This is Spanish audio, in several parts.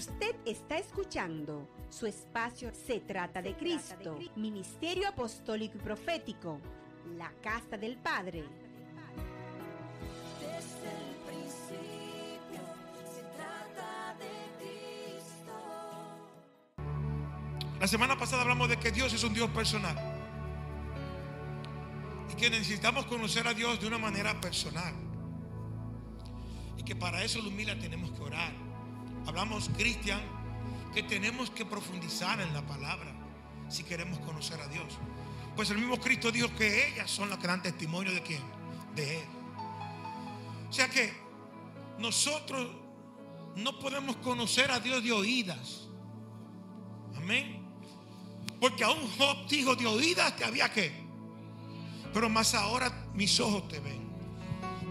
Usted está escuchando su espacio Se trata de Cristo, Ministerio Apostólico y Profético, la Casa del Padre. Desde el principio se trata de Cristo. La semana pasada hablamos de que Dios es un Dios personal. Y que necesitamos conocer a Dios de una manera personal. Y que para eso, Lumila, tenemos que orar. Hablamos, Cristian, que tenemos que profundizar en la palabra si queremos conocer a Dios. Pues el mismo Cristo dijo que ellas son las que dan testimonio de quién? De Él. O sea que nosotros no podemos conocer a Dios de oídas. Amén. Porque aún Job dijo de oídas te había que. Pero más ahora mis ojos te ven.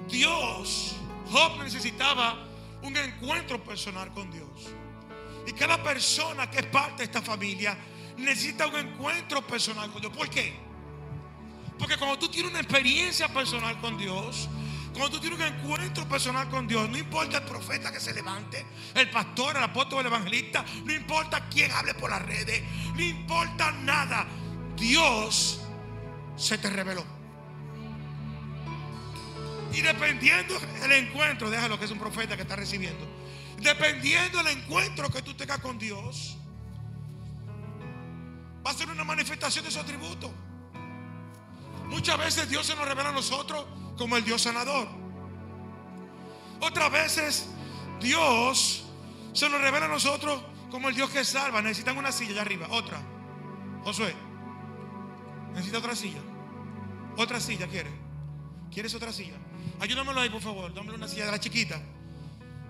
Dios, Job necesitaba un encuentro personal con Dios. Y cada persona que es parte de esta familia necesita un encuentro personal con Dios. ¿Por qué? Porque cuando tú tienes una experiencia personal con Dios, cuando tú tienes un encuentro personal con Dios, no importa el profeta que se levante, el pastor, el apóstol, el evangelista, no importa quién hable por las redes, no importa nada, Dios se te reveló. Y dependiendo el encuentro, déjalo que es un profeta que está recibiendo. Dependiendo del encuentro que tú tengas con Dios, va a ser una manifestación de su atributo. Muchas veces Dios se nos revela a nosotros como el Dios sanador. Otras veces Dios se nos revela a nosotros como el Dios que salva. Necesitan una silla allá arriba. Otra. Josué. Necesita otra silla. Otra silla quiere. ¿Quieres otra silla? Ayúdamelo ahí, por favor. Dámelo una silla de la chiquita.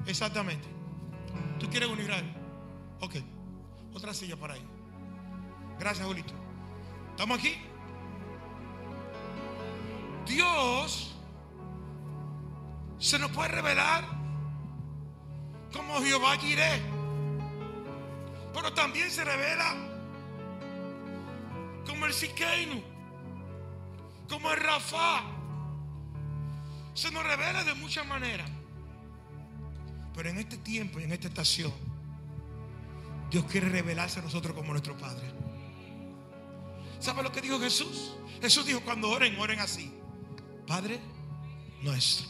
Exactamente. ¿Tú quieres un Israel? Ok. Otra silla para ahí. Gracias, Julito. ¿Estamos aquí? Dios se nos puede revelar como Jehová Jireh. Pero también se revela como el Siqueinu, como el Rafa. Se nos revela de muchas maneras. Pero en este tiempo y en esta estación, Dios quiere revelarse a nosotros como nuestro Padre. ¿Sabe lo que dijo Jesús? Jesús dijo, cuando oren, oren así. Padre nuestro.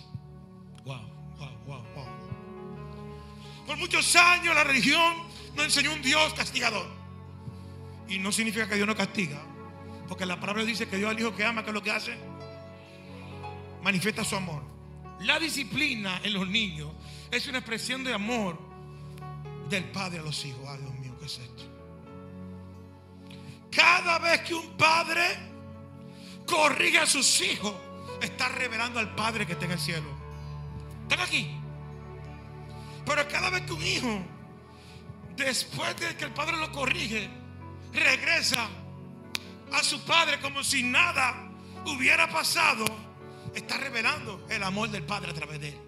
Wow, wow, wow, wow. Por muchos años la religión nos enseñó un Dios castigador. Y no significa que Dios no castiga. Porque la palabra dice que Dios al hijo que ama, que es lo que hace, manifiesta su amor. La disciplina en los niños es una expresión de amor del padre a los hijos. Ay, Dios mío, ¿qué es esto? Cada vez que un padre corrige a sus hijos, está revelando al Padre que está en el cielo. ¿Están aquí? Pero cada vez que un hijo, después de que el padre lo corrige, regresa a su padre como si nada hubiera pasado, está revelando el amor del Padre a través de él.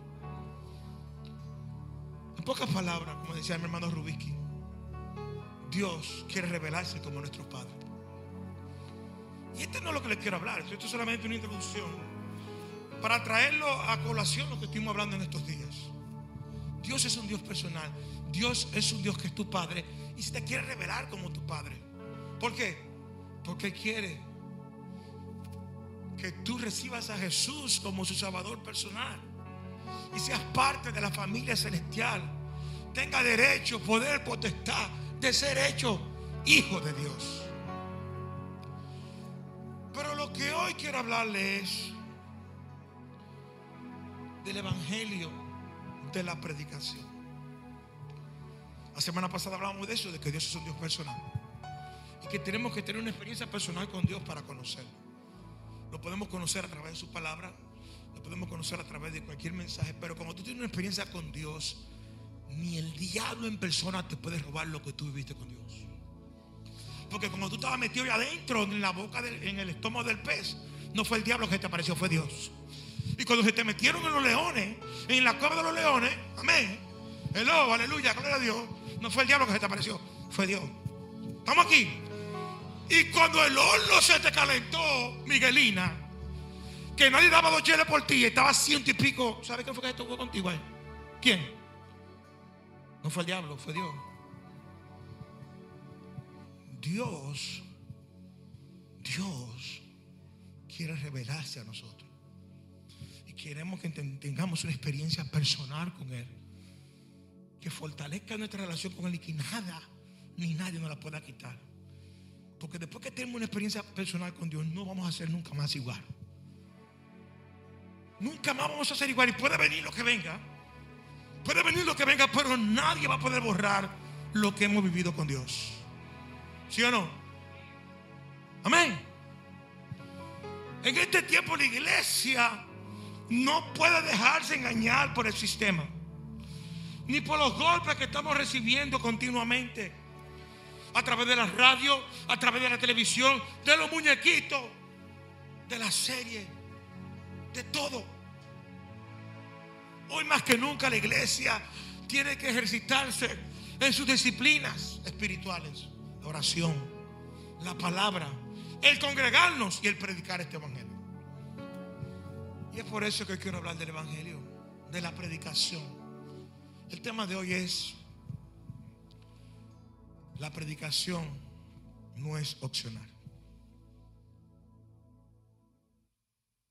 En pocas palabras, como decía mi hermano Rubiki, Dios quiere revelarse como nuestro Padre. Y este no es lo que les quiero hablar, esto es solamente una introducción para traerlo a colación lo que estuvimos hablando en estos días. Dios es un Dios personal. Dios es un Dios que es tu Padre y se te quiere revelar como tu Padre. ¿Por qué? Porque quiere que tú recibas a Jesús como su Salvador personal y seas parte de la familia celestial. Tenga derecho, poder, potestad de ser hecho hijo de Dios. Pero lo que hoy quiero hablarle es del Evangelio de la predicación. La semana pasada hablábamos de eso, de que Dios es un Dios personal. Y que tenemos que tener una experiencia personal con Dios para conocerlo. Lo podemos conocer a través de su palabra, lo podemos conocer a través de cualquier mensaje, pero cuando tú tienes una experiencia con Dios, ni el diablo en persona te puede robar lo que tú viviste con Dios. Porque como tú estabas metido ahí adentro, en la boca, del- en el estómago del pez, no fue el diablo que te apareció, fue Dios. Y cuando se te metieron en los leones, en la cueva de los leones, amén. Hello, aleluya, gloria a Dios. No fue el diablo que se te apareció, fue Dios. Estamos aquí. Y cuando el horno se te calentó, Miguelina, que nadie daba dos cheles por ti, estaba ciento y pico. ¿Sabes quién fue que estuvo contigo ahí? ¿Quién? No fue el diablo, fue Dios. Dios, Dios quiere revelarse a nosotros. Y queremos que ten- tengamos una experiencia personal con Él. Que fortalezca nuestra relación con Él y que nada ni nadie nos la pueda quitar. Porque después que tenemos una experiencia personal con Dios, no vamos a ser nunca más igual. Nunca más vamos a ser igual. Y puede venir lo que venga. Puede venir lo que venga, pero nadie va a poder borrar lo que hemos vivido con Dios. ¿Sí o no? Amén. En este tiempo la iglesia no puede dejarse engañar por el sistema. Ni por los golpes que estamos recibiendo continuamente. A través de la radio, a través de la televisión, de los muñequitos, de la serie, de todo. Hoy más que nunca la iglesia tiene que ejercitarse en sus disciplinas espirituales. La oración, la palabra, el congregarnos y el predicar este evangelio. Y es por eso que hoy quiero hablar del evangelio, de la predicación. El tema de hoy es, la predicación no es opcional.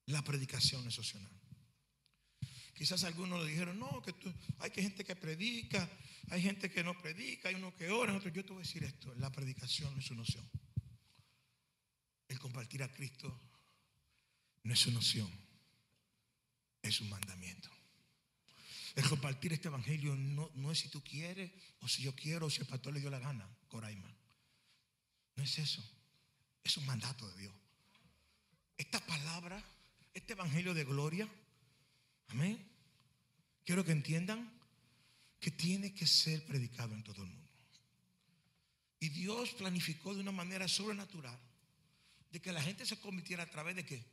La predicación es opcional. Quizás algunos le dijeron, no, que tú- hay que gente que predica, hay gente que no predica, hay uno que ora, otro. Yo te voy a decir esto, la predicación no es una opción. El compartir a Cristo no es una opción, es un mandamiento. El compartir este evangelio no, no es si tú quieres, o si yo quiero, o si el pastor le dio la gana, Coraima. No es eso, es un mandato de Dios. Esta palabra, este evangelio de gloria, amén. Quiero que entiendan que tiene que ser predicado en todo el mundo. Y Dios planificó de una manera sobrenatural de que la gente se convirtiera a través de qué?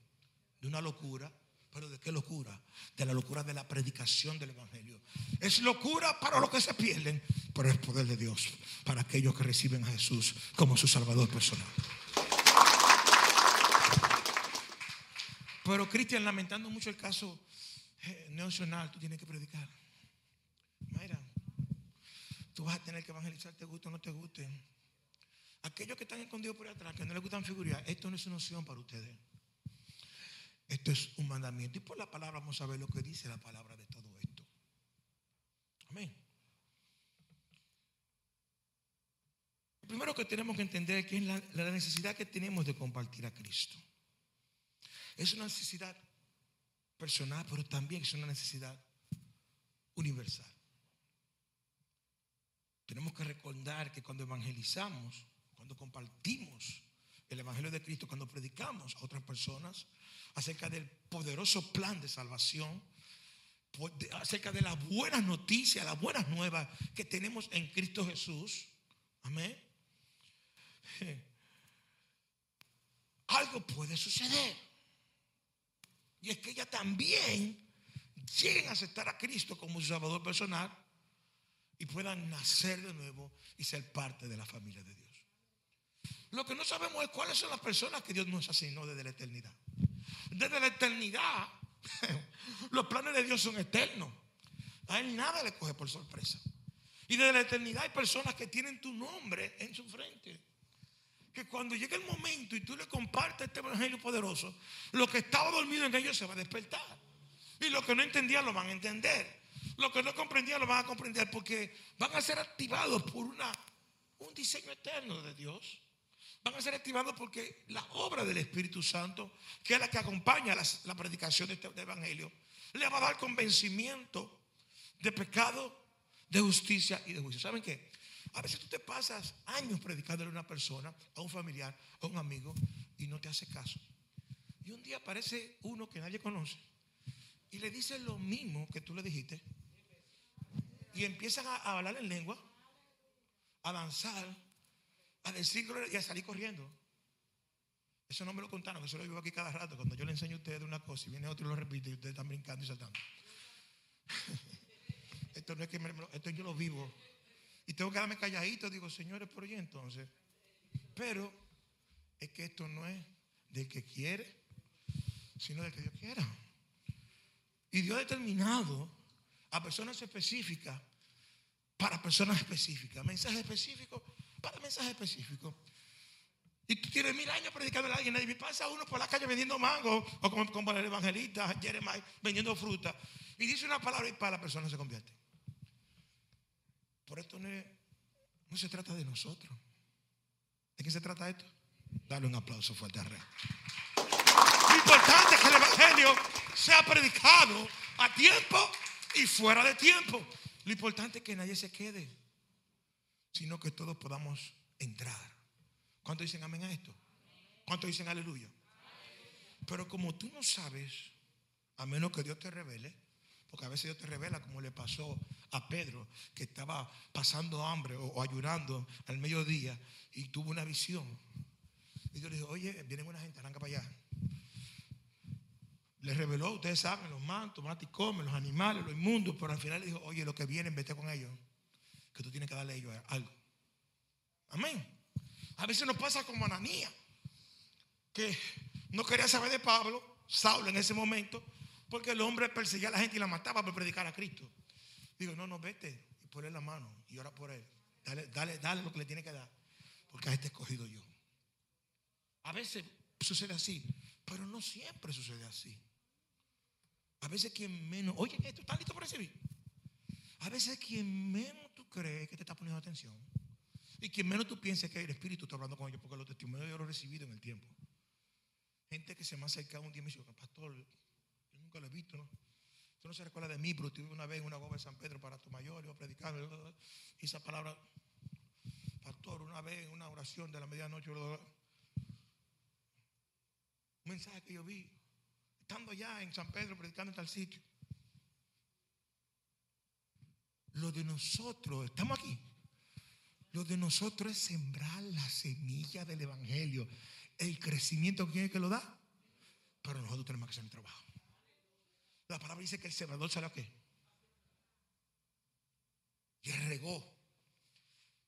De una locura. ¿Pero de qué locura? De la locura de la predicación del Evangelio. Es locura para los que se pierden, pero es poder de Dios para aquellos que reciben a Jesús como su Salvador personal. Pero Cristian, lamentando mucho el caso eh, neonacional, tú tienes que predicar. Mira, tú vas a tener que evangelizar, te guste o no te guste. Aquellos que están escondidos por atrás, que no les gustan figurar, esto no es una opción para ustedes. Esto es un mandamiento. Y por la palabra vamos a ver lo que dice la palabra de todo esto. Amén. Lo primero que tenemos que entender es que es la, la necesidad que tenemos de compartir a Cristo. Es una necesidad personal, pero también es una necesidad universal. Tenemos que recordar que cuando evangelizamos, cuando compartimos el Evangelio de Cristo, cuando predicamos a otras personas acerca del poderoso plan de salvación, de- acerca de las buenas noticias, las buenas nuevas que tenemos en Cristo Jesús, amén, algo puede suceder. Y es que ella también lleguen a aceptar a Cristo como su Salvador personal y puedan nacer de nuevo y ser parte de la familia de Dios. Lo que no sabemos es cuáles son las personas que Dios nos asignó desde la eternidad. Desde la eternidad, los planes de Dios son eternos. A Él nada le coge por sorpresa. Y desde la eternidad hay personas que tienen tu nombre en su frente. Que cuando llegue el momento y tú le compartes este evangelio poderoso, lo que estaba dormido en ellos se va a despertar. Y lo que no entendían lo van a entender. Lo que no comprendían lo van a comprender porque van a ser activados por una, un diseño eterno de Dios. Van a ser activados porque la obra del Espíritu Santo, que es la que acompaña la, predicación de este evangelio, le va a dar convencimiento de pecado, de justicia y de juicio. ¿Saben qué? A veces tú te pasas años predicándole a una persona, a un familiar, a un amigo, y no te hace caso. Y un día aparece uno que nadie conoce y le dice lo mismo que tú le dijiste. Y empiezan a hablar en lengua, a danzar, a decir y a salir corriendo. Eso no me lo contaron, eso lo vivo aquí cada rato. Cuando yo le enseño a ustedes una cosa y viene otro y lo repite y ustedes están brincando y saltando. Esto no es que me- esto yo lo vivo. Y tengo que quedarme calladito. Digo, señores, por ahí entonces. Pero es que esto no es del que quiere, sino del que Dios quiera. Y Dios ha determinado a personas específicas para personas específicas. Mensajes específicos para mensajes específicos. Y tú tienes mil años predicando a alguien y pasa uno por la calle vendiendo mango o como, como el evangelista Jeremiah vendiendo fruta y dice una palabra y para la persona se convierte. Por esto no, no se trata de nosotros. ¿De qué se trata esto? Dale un aplauso fuerte al rey. Lo importante es que el evangelio sea predicado a tiempo y fuera de tiempo. Lo importante es que nadie se quede, sino que todos podamos entrar. ¿Cuántos dicen amén a esto? ¿Cuántos dicen aleluya? Pero como tú no sabes, a menos que Dios te revele, porque a veces Dios te revela como le pasó a Pedro, que estaba pasando hambre o, o ayunando al mediodía y tuvo una visión. Y Dios le dijo, oye, vienen una gente, arranca para allá. Le reveló, ustedes saben, los mantos, mata y come, los animales, los inmundos, pero al final le dijo, oye, los que vienen, vete con ellos, que tú tienes que darle a ellos algo. Amén. A veces nos pasa como Ananía, que no quería saber de Pablo, Saulo en ese momento, porque el hombre perseguía a la gente y la mataba por predicar a Cristo. Digo, no, no, vete y ponle la mano y ora por él. Dale, dale, dale lo que le tiene que dar, porque a este escogido yo. A veces sucede así, pero no siempre sucede así. A veces quien menos, oye, esto está listo para recibir. A veces quien menos tú crees que te está poniendo atención y quien menos tú pienses que el Espíritu está hablando con ellos, porque los testimonios yo los he recibido en el tiempo. Gente que se me ha acercado un día y me dice, pastor, yo nunca lo he visto, ¿no? Tú no se recuerda de mí, pero tuve una vez en una goma de San Pedro para tu mayor, iba predicando, y esa palabra, pastor, una vez en una oración de la medianoche, un mensaje que yo vi, estando allá en San Pedro predicando en tal sitio. Lo de nosotros, estamos aquí. Lo de nosotros es sembrar la semilla del Evangelio. El crecimiento, ¿quién es que lo da? Pero nosotros tenemos que hacer el trabajo. La palabra dice que el sembrador sale a qué? Y regó.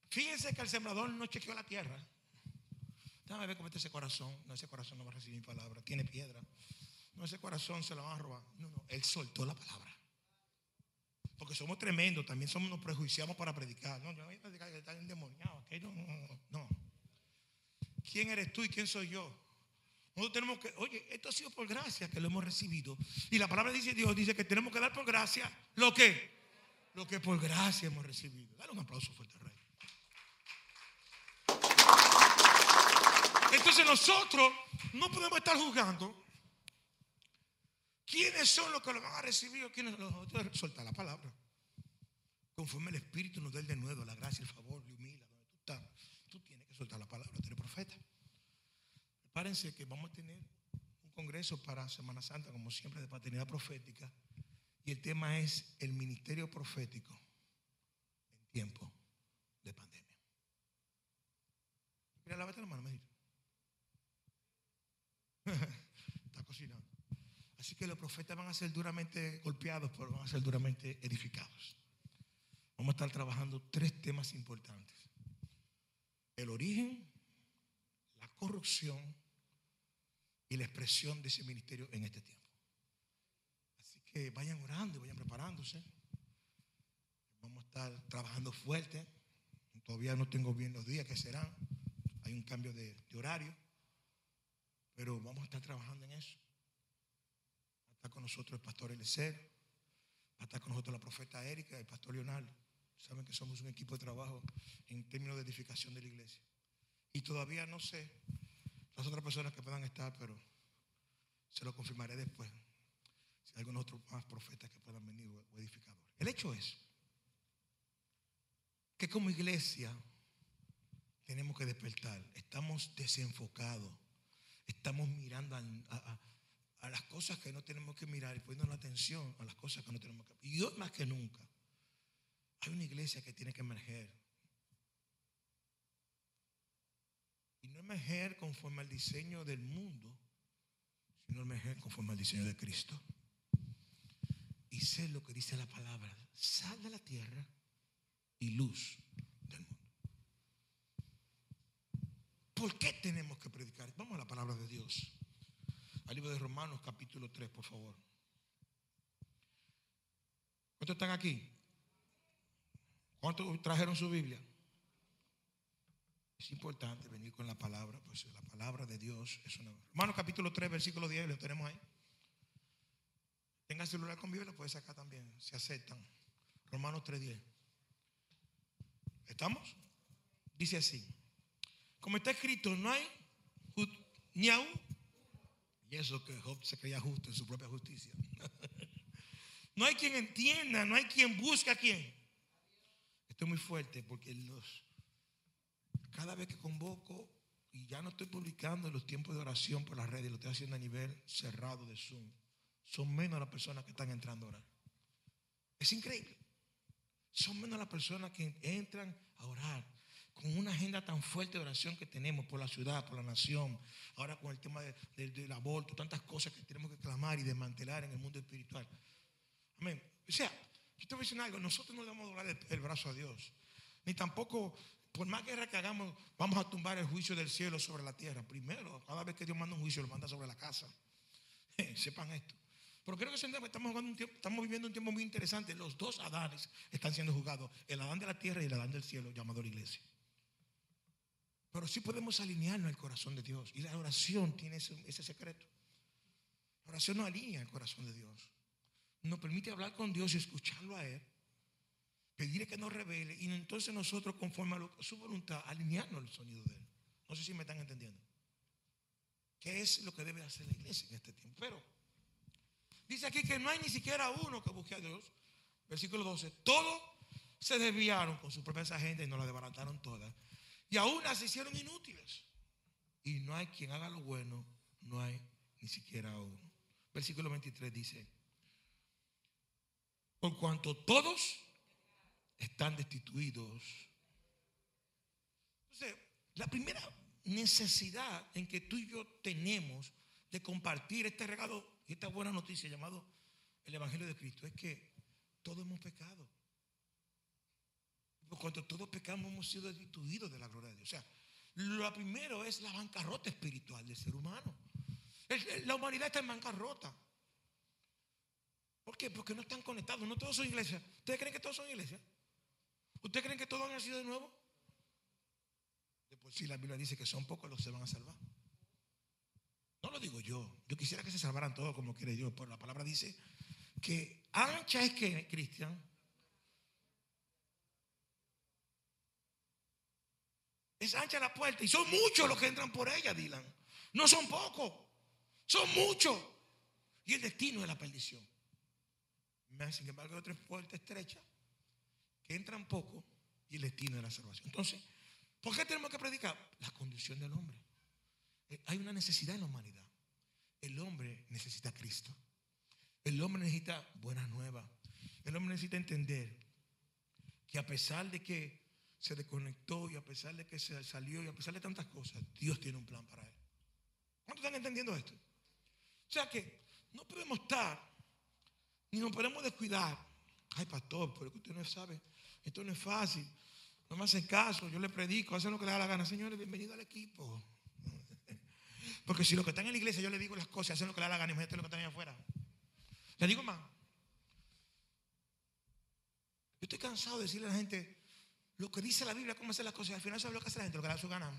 Fíjense que el sembrador no chequeó la tierra. Déjame ver cómo está ese corazón. No, ese corazón no va a recibir palabra. Tiene piedra. No, ese corazón se la van a robar. No, no. Él soltó la palabra. Porque somos tremendos. También somos, nos prejuiciamos para predicar. No, yo no voy a predicar que está endemoniado. no, no, no. ¿Quién eres tú y quién soy yo? Nosotros tenemos que, oye, esto ha sido por gracia que lo hemos recibido. Y la palabra dice, Dios dice que tenemos que dar por gracia lo que, lo que por gracia hemos recibido. Dale un aplauso fuerte al rey. Entonces nosotros no podemos estar juzgando quiénes son los que lo van a recibir o quiénes los. Suelta la palabra. Conforme el Espíritu nos dé el de nuevo, la gracia, el favor, la humildad, donde tú estás, tú tienes que soltar la palabra, tú eres profeta. Prepárense que vamos a tener un congreso para Semana Santa, como siempre, de paternidad profética. Y el tema es el ministerio profético en tiempo de pandemia. Mira, lávate la mano, me Está cocinando. Así que los profetas van a ser duramente golpeados, pero van a ser duramente edificados. Vamos a estar trabajando tres temas importantes. El origen, la corrupción y la expresión de ese ministerio en este tiempo. Así que vayan orando y vayan preparándose. Vamos a estar trabajando fuerte. Todavía no tengo bien los días que serán. Hay un cambio de, de horario. Pero vamos a estar trabajando en eso. Estar con nosotros el pastor Elecer. Va a con nosotros la profeta Erika el pastor Leonardo. Saben que somos un equipo de trabajo en términos de edificación de la iglesia. Y todavía no sé las otras personas que puedan estar, pero se lo confirmaré después. Si hay algunos otros más profetas que puedan venir o edificadores. El hecho es que como iglesia tenemos que despertar. Estamos desenfocados. Estamos mirando a- a las cosas que no tenemos que mirar y poniendo la atención a las cosas que no tenemos que Y hoy más que nunca, hay una iglesia que tiene que emerger. Y no emerger conforme al diseño del mundo, sino emerger conforme al diseño de Cristo. Y ser lo que dice la palabra, sal de la tierra y luz del mundo. ¿Por qué tenemos que predicar? Vamos a la palabra de Dios. Al libro de Romanos capítulo 3, por favor. ¿Cuántos están aquí? ¿Cuántos trajeron su Biblia? Es importante venir con la palabra, pues la palabra de Dios es una. Romanos capítulo 3, versículo 10, lo tenemos ahí. Tenga celular con Biblia, lo puede sacar también, se aceptan. Romanos 3, 10. ¿Estamos? Dice así. Como está escrito, no hay ni aún. Y eso que Job se creía justo en su propia justicia. no hay quien entienda, no hay quien busque a quién. Esto es muy fuerte porque los, cada vez que convoco, y ya no estoy publicando los tiempos de oración por las redes, lo estoy haciendo a nivel cerrado de Zoom, son menos las personas que están entrando a orar. Es increíble. Son menos las personas que entran a orar con una agenda tan fuerte de oración que tenemos por la ciudad, por la nación, ahora con el tema de- de- del aborto, tantas cosas que tenemos que clamar y desmantelar en el mundo espiritual. Amén. O sea, yo te voy a decir algo, nosotros no le vamos a doblar el, brazo a Dios, ni tampoco, por más guerra que hagamos, vamos a tumbar el juicio del cielo sobre la tierra. Primero, cada vez que Dios manda un juicio, lo manda sobre la casa. Sepan esto. Pero creo que estamos, un tiempo- estamos viviendo un tiempo muy interesante. Los dos Adanes están siendo juzgados, el Adán de la tierra y el Adán del cielo, llamado la iglesia. Pero sí podemos alinearnos al corazón de Dios. Y la oración tiene ese, secreto. La oración nos alinea al corazón de Dios. Nos permite hablar con Dios y escucharlo a Él. Pedirle que nos revele. Y entonces nosotros, conforme a, su voluntad, alinearnos al sonido de Él. No sé si me están entendiendo. ¿Qué es lo que debe hacer la iglesia en este tiempo? Pero dice aquí que no hay ni siquiera uno que busque a Dios. Versículo 12. Todos se desviaron con sus propias agendas y nos la desbarataron todas. Y aún las hicieron inútiles. Y no hay quien haga lo bueno, no hay ni siquiera uno. Versículo 23 dice, por cuanto todos están destituidos. Entonces, la primera necesidad en que tú y yo tenemos de compartir este regalo y esta buena noticia llamado el Evangelio de Cristo es que todos hemos pecado. Por cuanto todos pecamos hemos sido destituidos de la gloria de Dios. O sea, lo primero es la bancarrota espiritual del ser humano. La humanidad está en bancarrota. ¿Por qué? Porque no están conectados. No todos son iglesias. ¿Ustedes creen que todos son iglesias? ¿Ustedes creen que todos han nacido de nuevo? De por sí la Biblia dice que son pocos los que se van a salvar. No lo digo yo. Yo quisiera que se salvaran todos como quiere Dios. Pero la palabra dice que ancha es que, Cristian, es ancha la puerta y son muchos los que entran por ella, Dylan. No son pocos, son muchos. Y el destino es la perdición. Sin embargo, hay otras puertas estrechas que entran poco y el destino es la salvación. Entonces, ¿por qué tenemos que predicar? La condición del hombre. Eh, Hay una necesidad en la humanidad. El hombre necesita Cristo. El hombre necesita buenas nuevas. El hombre necesita entender que a pesar de que se desconectó y a pesar de que se salió y a pesar de tantas cosas, Dios tiene un plan para él. ¿Cuántos están entendiendo esto? O sea que no podemos estar ni nos podemos descuidar. Ay, pastor, pero usted no sabe, esto no es fácil. No me hacen caso, yo le predico, hacen lo que le da la gana. Señores, bienvenido al equipo. Porque si los que están en la iglesia yo le digo las cosas, hacen lo que le da la gana, imagínate los que están allá afuera. Le digo más. Yo estoy cansado de decirle a la gente lo que dice la Biblia, cómo hacer las cosas. y Al final sabe lo que hace la gente, lo que le da su gana.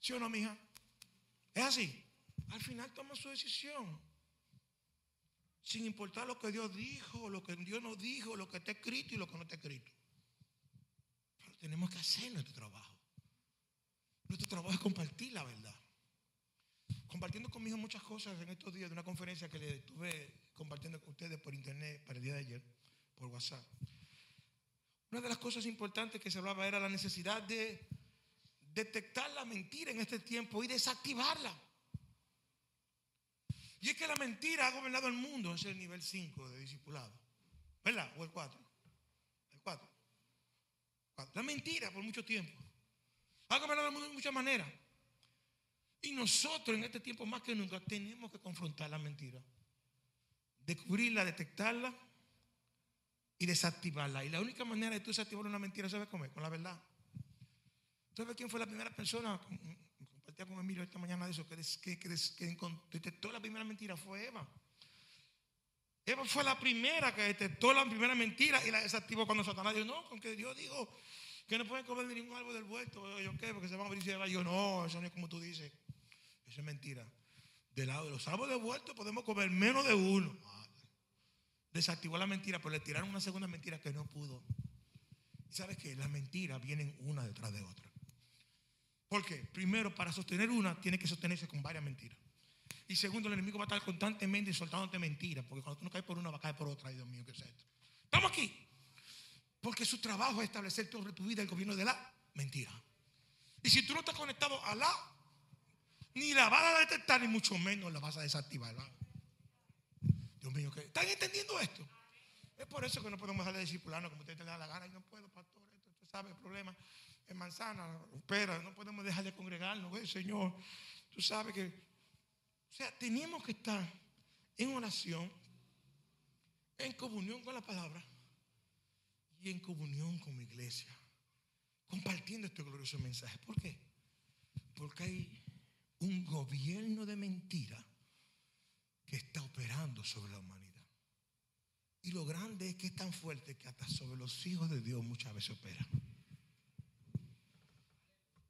¿Sí o no, mija? Es así. Al final toma su decisión. Sin importar lo que Dios dijo, lo que Dios no dijo, lo que está escrito y lo que no está escrito. Pero tenemos que hacer nuestro trabajo. Nuestro trabajo es compartir la verdad. Compartiendo conmigo muchas cosas en estos días de una conferencia que le estuve compartiendo con ustedes por internet para el día de ayer, por WhatsApp. Una de las cosas importantes que se hablaba era la necesidad de detectar la mentira en este tiempo y desactivarla. Y es que la mentira ha gobernado el mundo, es el nivel 5 de discipulado. ¿Verdad? O el 4. El 4. La mentira por mucho tiempo. Ha gobernado el mundo de muchas maneras. Y nosotros en este tiempo más que nunca tenemos que confrontar la mentira. Descubrirla, detectarla y desactivarla. Y la única manera de tú desactivar una mentira, ¿sabes cómo es? Con la verdad. ¿Sabes quién fue la primera persona? Compartía con Emilio esta mañana de eso, que, detectó la primera mentira, fue Eva. Eva fue la primera que detectó la primera mentira y la desactivó cuando Satanás dijo, no, con que Dios dijo Que no pueden comer ningún árbol del huerto. ¿Yo qué? Porque se van a abrir y. Yo no, eso no es como tú dices. Eso es mentira. Del lado de los árboles del huerto podemos comer menos de uno. Desactivó la mentira, pero le tiraron una segunda mentira que no pudo. Y sabes que las mentiras vienen una detrás de otra. Porque primero, para sostener una, tiene que sostenerse con varias mentiras. Y segundo, el enemigo va a estar constantemente soltándote mentiras. Porque cuando tú no caes por una, va a caer por otra. Dios mío, ¿qué es esto? Estamos aquí. Porque su trabajo es establecer toda tu vida el gobierno de la mentira. Y si tú no estás conectado a la, ni la vas a detectar, ni mucho menos la vas a desactivar. ¿verdad? ¿Están entendiendo esto? Es por eso que no podemos dejar de discipularnos como usted te da la gana. Y no puedo, pastor, esto, usted sabe el problema. En manzana, espera, no podemos dejar de congregarnos. ¿ves, Señor, tú sabes que. O sea, tenemos que estar en oración, en comunión con la palabra y en comunión con mi iglesia, compartiendo este glorioso mensaje. ¿Por qué? Porque hay un gobierno de mentira que está operando sobre la humanidad. Y lo grande es que es tan fuerte que hasta sobre los hijos de Dios muchas veces opera.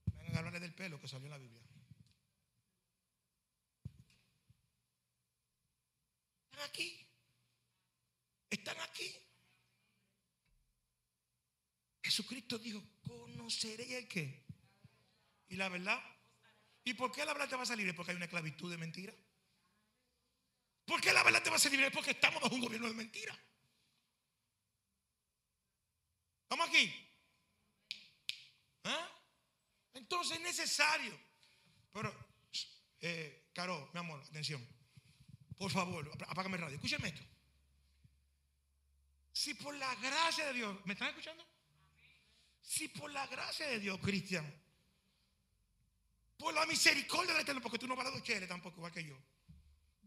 Vengan a hablarle del pelo que salió en la Biblia. Están aquí. Están aquí. Jesucristo dijo, conoceré el qué. Y la verdad. ¿Y por qué la verdad te va a salir? Porque hay una esclavitud de mentira. ¿Por qué la verdad te va a salir? Es porque estamos bajo un gobierno de mentira. ¿Estamos aquí? ¿Ah? Entonces es necesario. Pero, eh, Caro, mi amor, atención. Por favor, apágame el radio. Escúchame esto. Si por la gracia de Dios, ¿me están escuchando? Si por la gracia de Dios, Cristian, por la misericordia del Eterno, porque tú no vas a chile tampoco, igual que yo.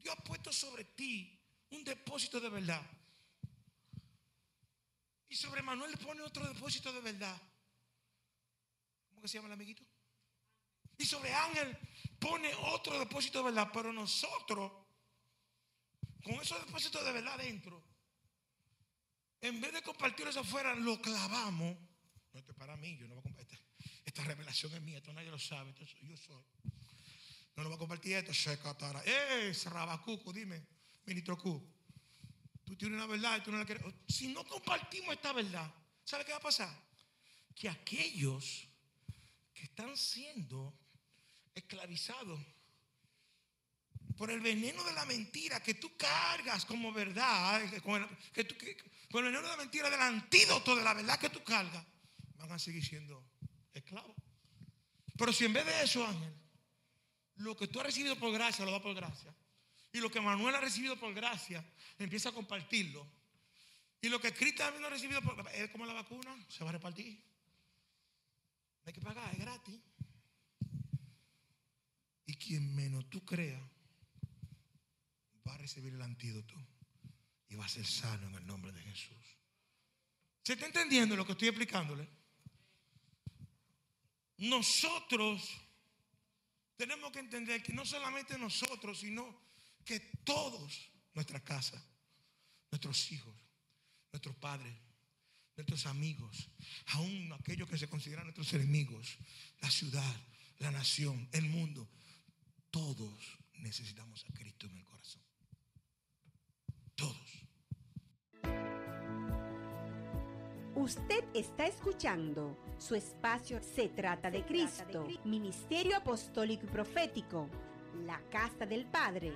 Dios ha puesto sobre ti un depósito de verdad. Y sobre Manuel pone otro depósito de verdad. ¿Cómo que se llama el amiguito? Y sobre Ángel pone otro depósito de verdad. Pero nosotros, con esos depósitos de verdad dentro, en vez de compartir eso afuera, lo clavamos. No, esto es para mí, yo no voy a compartir. Esta revelación es mía, esto nadie lo sabe, esto yo soy. No lo voy a compartir esto, Shekatara. ¡Eh, Rabacuco, dime, ministro Q! Tú tienes una verdad y tú no la quieres. Si no compartimos esta verdad, ¿sabe qué va a pasar? Que aquellos que están siendo esclavizados por el veneno de la mentira que tú cargas como verdad, con, que- con el veneno de la mentira del antídoto de la verdad que tú cargas, van a seguir siendo esclavos. Pero si en vez de eso, Ángel, lo que tú has recibido por gracia, lo da por gracia. Y lo que Manuel ha recibido por gracia, empieza a compartirlo. Y lo que Cristo también ha recibido por, es como la vacuna, se va a repartir. No hay que pagar, es gratis. Y quien menos tú creas, va a recibir el antídoto y va a ser sano en el nombre de Jesús. ¿Se está entendiendo lo que estoy explicándole? Nosotros tenemos que entender que no solamente nosotros, sino que todos, nuestra casa, nuestros hijos, nuestros padres, nuestros amigos, aún aquellos que se consideran nuestros enemigos, la ciudad, la nación, el mundo, todos necesitamos a Cristo en el corazón. Todos. Usted está escuchando su espacio Se trata de Cristo, Ministerio Apostólico y Profético, la Casa del Padre.